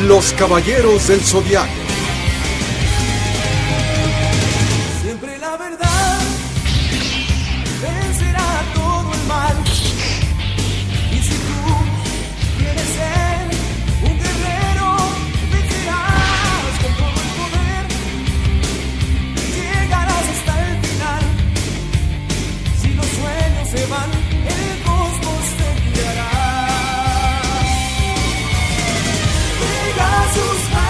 Los Caballeros del Zodiaco. Siempre la verdad vencerá. Jesus.